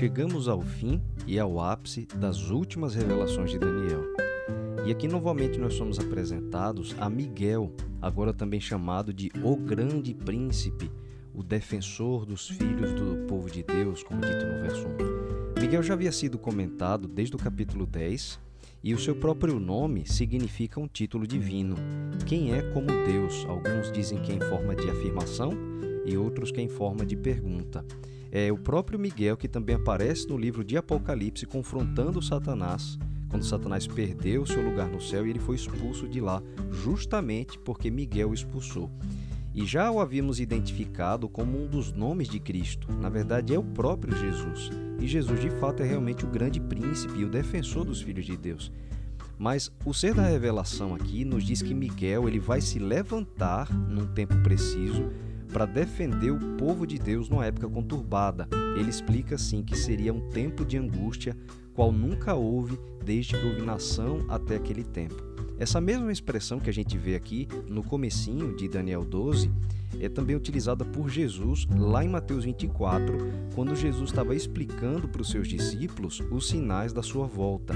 chegamos ao fim e ao ápice das últimas revelações de Daniel. E aqui novamente nós somos apresentados a Miguel, agora também chamado de o Grande Príncipe, o defensor dos filhos do povo de Deus, como dito no verso 1. Miguel já havia sido comentado desde o capítulo 10 e o seu próprio nome significa um título divino. Quem é como Deus? Alguns dizem que é em forma de afirmação e outros que é em forma de pergunta. É o próprio Miguel que também aparece no livro de Apocalipse confrontando Satanás, quando Satanás perdeu seu lugar no céu e ele foi expulso de lá, justamente porque Miguel o expulsou. E já o havíamos identificado como um dos nomes de Cristo. Na verdade, é o próprio Jesus. E Jesus, de fato, é realmente o grande príncipe e o defensor dos filhos de Deus. Mas o ser da revelação aqui nos diz que Miguel ele vai se levantar num tempo preciso para defender o povo de Deus numa época conturbada. Ele explica assim que seria um tempo de angústia, qual nunca houve desde que houve nação até aquele tempo. Essa mesma expressão que a gente vê aqui no comecinho de Daniel 12 é também utilizada por Jesus lá em Mateus 24, quando Jesus estava explicando para os seus discípulos os sinais da sua volta.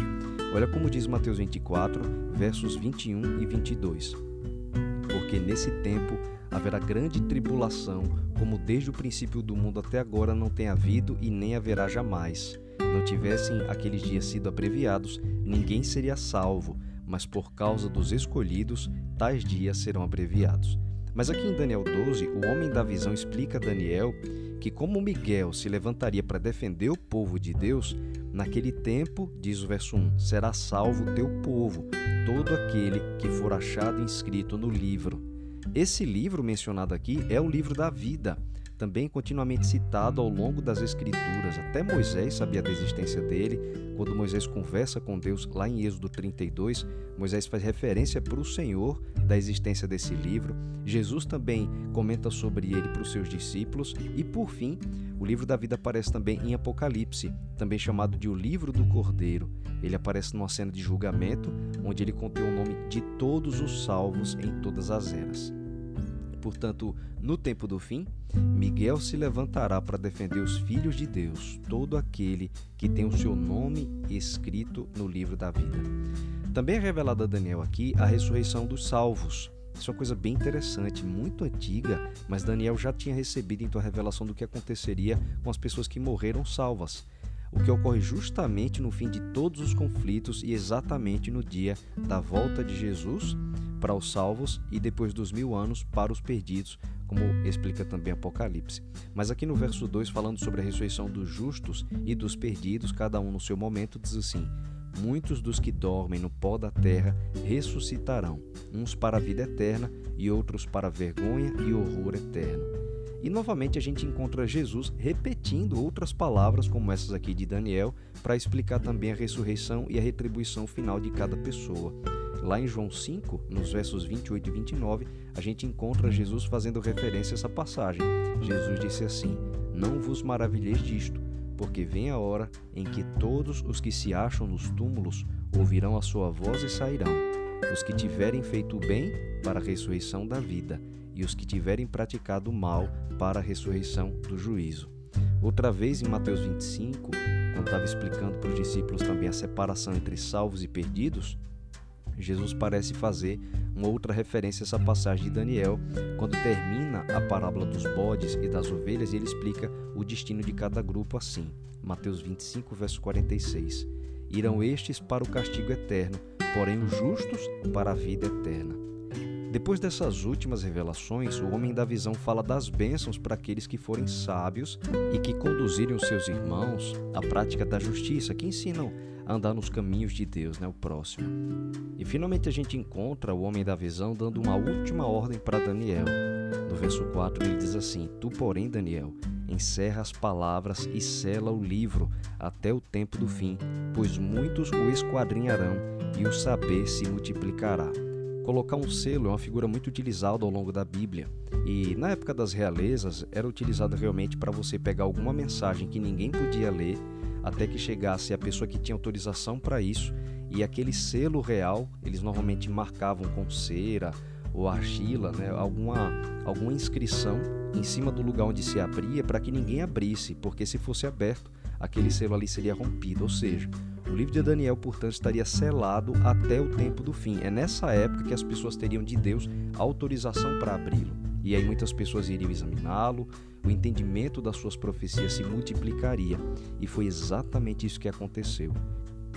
Olha como diz Mateus 24, versos 21 e 22. Porque nesse tempo haverá grande tribulação, como desde o princípio do mundo até agora não tem havido e nem haverá jamais. Não tivessem aqueles dias sido abreviados, ninguém seria salvo, mas por causa dos escolhidos, tais dias serão abreviados. Mas aqui em Daniel 12, o homem da visão explica a Daniel que, como Miguel se levantaria para defender o povo de Deus, naquele tempo, diz o verso 1, será salvo teu povo, todo aquele que for achado inscrito no livro. Esse livro mencionado aqui é o livro da vida, também continuamente citado ao longo das Escrituras. Até Moisés sabia da existência dele. Quando Moisés conversa com Deus, lá em Êxodo 32, Moisés faz referência para o Senhor da existência desse livro. Jesus também comenta sobre ele para os seus discípulos. E, por fim, o livro da vida aparece também em Apocalipse, também chamado de o livro do Cordeiro. Ele aparece numa cena de julgamento, onde ele contém o nome de todos os salvos em todas as eras. Portanto, no tempo do fim, Miguel se levantará para defender os filhos de Deus, todo aquele que tem o seu nome escrito no livro da vida. Também é revelada a Daniel aqui a ressurreição dos salvos. Isso é uma coisa bem interessante, muito antiga, mas Daniel já tinha recebido então a revelação do que aconteceria com as pessoas que morreram salvas o que ocorre justamente no fim de todos os conflitos e exatamente no dia da volta de Jesus para os salvos e depois dos mil anos para os perdidos, como explica também Apocalipse. Mas aqui no verso 2, falando sobre a ressurreição dos justos e dos perdidos, cada um no seu momento, diz assim: Muitos dos que dormem no pó da terra ressuscitarão, uns para a vida eterna e outros para a vergonha e horror eterno. E novamente a gente encontra Jesus repetindo outras palavras, como essas aqui de Daniel, para explicar também a ressurreição e a retribuição final de cada pessoa. Lá em João 5, nos versos 28 e 29, a gente encontra Jesus fazendo referência a essa passagem. Jesus disse assim: Não vos maravilheis disto, porque vem a hora em que todos os que se acham nos túmulos ouvirão a sua voz e sairão, os que tiverem feito o bem para a ressurreição da vida, e os que tiverem praticado mal para a ressurreição do juízo. Outra vez em Mateus 25, quando estava explicando para os discípulos também a separação entre salvos e perdidos, Jesus parece fazer uma outra referência a essa passagem de Daniel, quando termina a parábola dos bodes e das ovelhas e ele explica o destino de cada grupo assim. Mateus 25, verso 46. Irão estes para o castigo eterno, porém os justos para a vida eterna. Depois dessas últimas revelações, o homem da visão fala das bênçãos para aqueles que forem sábios e que conduzirem os seus irmãos à prática da justiça, que ensinam a andar nos caminhos de Deus, né, o próximo. E finalmente a gente encontra o homem da visão dando uma última ordem para Daniel. No verso 4 ele diz assim: Tu, porém, Daniel, encerra as palavras e sela o livro até o tempo do fim, pois muitos o esquadrinharão e o saber se multiplicará. Colocar um selo é uma figura muito utilizada ao longo da Bíblia. E na época das realezas era utilizada realmente para você pegar alguma mensagem que ninguém podia ler até que chegasse a pessoa que tinha autorização para isso e aquele selo real eles normalmente marcavam com cera ou argila, né, alguma, alguma inscrição em cima do lugar onde se abria para que ninguém abrisse, porque se fosse aberto aquele selo ali seria rompido, ou seja, o livro de Daniel, portanto, estaria selado até o tempo do fim. É nessa época que as pessoas teriam de Deus autorização para abri-lo. E aí muitas pessoas iriam examiná-lo, o entendimento das suas profecias se multiplicaria. E foi exatamente isso que aconteceu.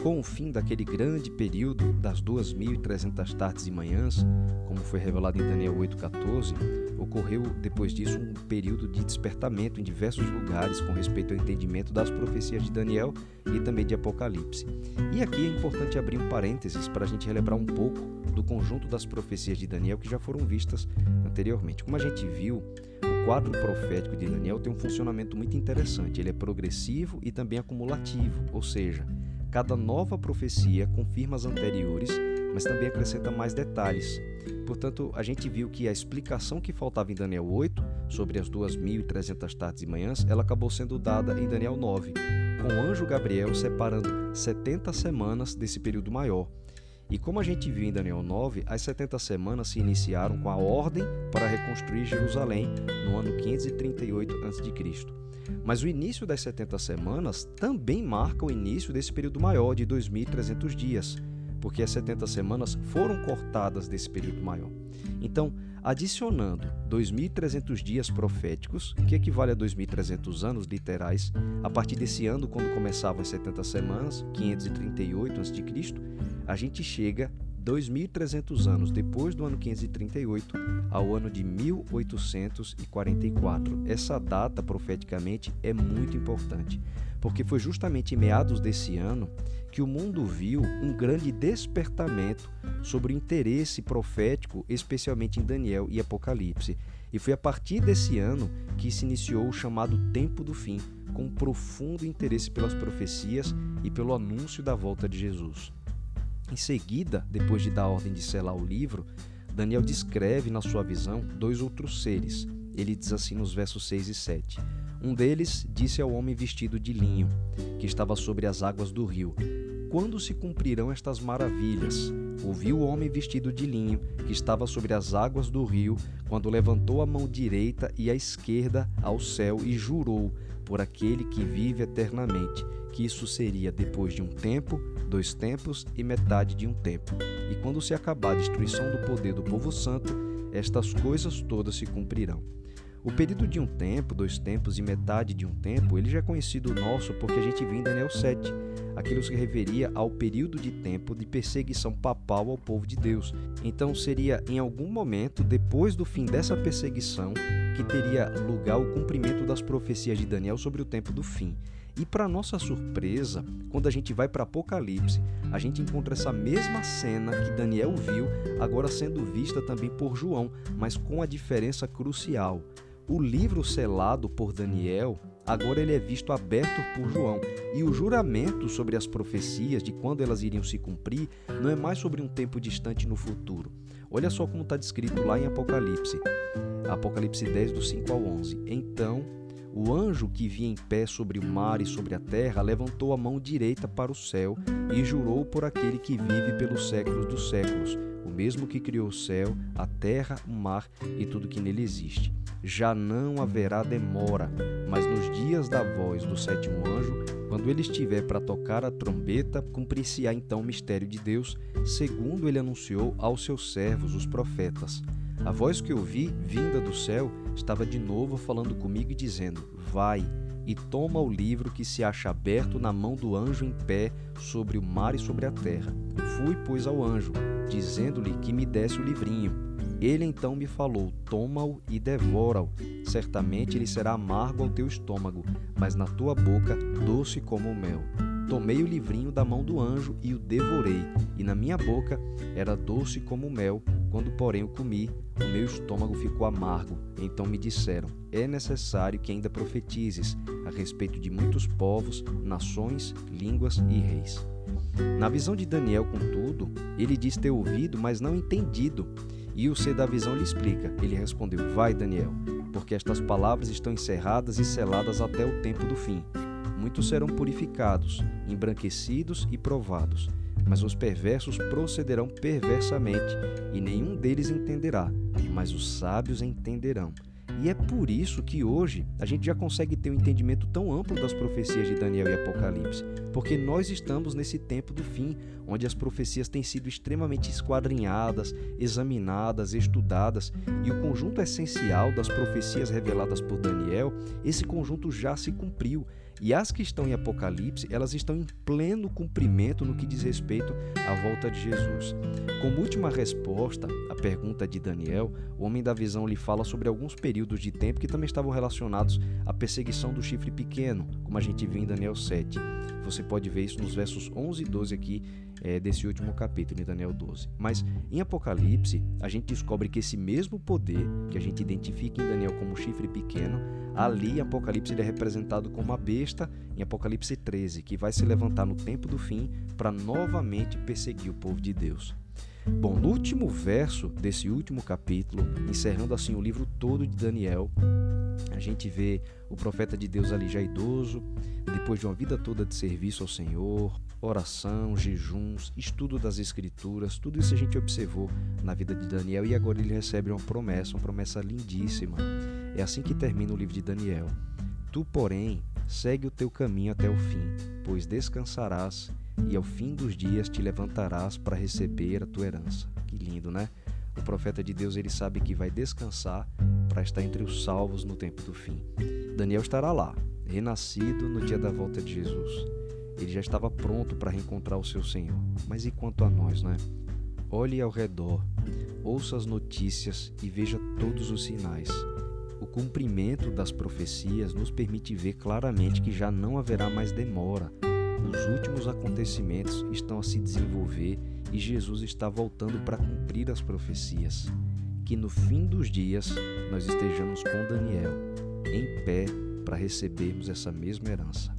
Com o fim daquele grande período das 2.300 tardes e manhãs, como foi revelado em Daniel 8,14, ocorreu depois disso um período de despertamento em diversos lugares com respeito ao entendimento das profecias de Daniel e também de Apocalipse. E aqui é importante abrir um parênteses para a gente relembrar um pouco do conjunto das profecias de Daniel que já foram vistas anteriormente. Como a gente viu, o quadro profético de Daniel tem um funcionamento muito interessante. Ele é progressivo e também acumulativo, ou seja, Cada nova profecia confirma as anteriores, mas também acrescenta mais detalhes. Portanto, a gente viu que a explicação que faltava em Daniel 8 sobre as 2.300 tardes e manhãs, ela acabou sendo dada em Daniel 9, com o anjo Gabriel separando 70 semanas desse período maior. E como a gente viu em Daniel 9, as 70 semanas se iniciaram com a ordem para reconstruir Jerusalém no ano 538 a.C. Mas o início das 70 semanas também marca o início desse período maior de 2.300 dias, porque as 70 semanas foram cortadas desse período maior. Então, adicionando 2.300 dias proféticos, que equivale a 2.300 anos literais, a partir desse ano, quando começavam as 70 semanas, 538 a.C., a gente chega 2.300 anos depois do ano 538 ao ano de 1844. Essa data, profeticamente, é muito importante, porque foi justamente em meados desse ano que o mundo viu um grande despertamento sobre o interesse profético, especialmente em Daniel e Apocalipse. E foi a partir desse ano que se iniciou o chamado Tempo do Fim, com um profundo interesse pelas profecias e pelo anúncio da volta de Jesus. Em seguida, depois de dar a ordem de selar o livro, Daniel descreve na sua visão dois outros seres. Ele diz assim nos versos 6 e 7. Um deles disse ao homem vestido de linho, que estava sobre as águas do rio: Quando se cumprirão estas maravilhas? Ouviu o homem vestido de linho, que estava sobre as águas do rio, quando levantou a mão direita e a esquerda ao céu e jurou por aquele que vive eternamente, que isso seria depois de um tempo, dois tempos e metade de um tempo. E quando se acabar a destruição do poder do povo santo, estas coisas todas se cumprirão. O período de um tempo, dois tempos e metade de um tempo, ele já é conhecido nosso porque a gente viu em Daniel 7. Aquilo se referia ao período de tempo de perseguição papal ao povo de Deus. Então seria em algum momento, depois do fim dessa perseguição, que teria lugar o cumprimento das profecias de Daniel sobre o tempo do fim. E para nossa surpresa, quando a gente vai para Apocalipse, a gente encontra essa mesma cena que Daniel viu, agora sendo vista também por João, mas com a diferença crucial. O livro selado por Daniel, agora ele é visto aberto por João, e o juramento sobre as profecias de quando elas iriam se cumprir não é mais sobre um tempo distante no futuro. Olha só como está descrito lá em Apocalipse. Apocalipse 10, do 5 ao 11. Então o anjo que vinha em pé sobre o mar e sobre a terra levantou a mão direita para o céu e jurou por aquele que vive pelos séculos dos séculos, o mesmo que criou o céu, a terra, o mar e tudo que nele existe. Já não haverá demora, mas nos dias da voz do sétimo anjo, quando ele estiver para tocar a trombeta, cumprir-se-á então o mistério de Deus, segundo ele anunciou aos seus servos, os profetas. A voz que ouvi, vinda do céu, estava de novo falando comigo e dizendo: Vai e toma o livro que se acha aberto na mão do anjo em pé sobre o mar e sobre a terra. Fui, pois, ao anjo, dizendo-lhe que me desse o livrinho. Ele então me falou: Toma-o e devora-o. Certamente ele será amargo ao teu estômago, mas na tua boca doce como o mel. Tomei o livrinho da mão do anjo e o devorei, e na minha boca era doce como mel. Quando, porém, o comi, o meu estômago ficou amargo. Então me disseram: É necessário que ainda profetizes a respeito de muitos povos, nações, línguas e reis. Na visão de Daniel, contudo, ele diz ter ouvido, mas não entendido. E o ser da visão lhe explica. Ele respondeu: Vai, Daniel, porque estas palavras estão encerradas e seladas até o tempo do fim muitos serão purificados, embranquecidos e provados. Mas os perversos procederão perversamente, e nenhum deles entenderá, mas os sábios entenderão. E é por isso que hoje a gente já consegue ter um entendimento tão amplo das profecias de Daniel e Apocalipse, porque nós estamos nesse tempo do fim, onde as profecias têm sido extremamente esquadrinhadas, examinadas, estudadas, e o conjunto essencial das profecias reveladas por Daniel, esse conjunto já se cumpriu. E as que estão em Apocalipse, elas estão em pleno cumprimento no que diz respeito à volta de Jesus. Como última resposta à pergunta de Daniel, o homem da visão lhe fala sobre alguns períodos de tempo que também estavam relacionados à perseguição do chifre pequeno, como a gente viu em Daniel 7. Você pode ver isso nos versos 11 e 12 aqui é, desse último capítulo, em Daniel 12. Mas em Apocalipse, a gente descobre que esse mesmo poder que a gente identifica em Daniel como chifre pequeno, ali em Apocalipse ele é representado como a besta, em Apocalipse 13, que vai se levantar no tempo do fim para novamente perseguir o povo de Deus. Bom, no último verso desse último capítulo, encerrando assim o livro todo de Daniel, a gente vê o profeta de Deus ali já idoso, depois de uma vida toda de serviço ao Senhor, oração, jejuns, estudo das Escrituras, tudo isso a gente observou na vida de Daniel e agora ele recebe uma promessa, uma promessa lindíssima. É assim que termina o livro de Daniel. Tu, porém, segue o teu caminho até o fim, pois descansarás e ao fim dos dias te levantarás para receber a tua herança. Que lindo, né? O profeta de Deus ele sabe que vai descansar para estar entre os salvos no tempo do fim. Daniel estará lá, renascido no dia da volta de Jesus. Ele já estava pronto para reencontrar o seu Senhor. Mas e quanto a nós, né? Olhe ao redor, ouça as notícias e veja todos os sinais. O cumprimento das profecias nos permite ver claramente que já não haverá mais demora. Os últimos acontecimentos estão a se desenvolver e Jesus está voltando para cumprir as profecias. Que no fim dos dias nós estejamos com Daniel, em pé para recebermos essa mesma herança.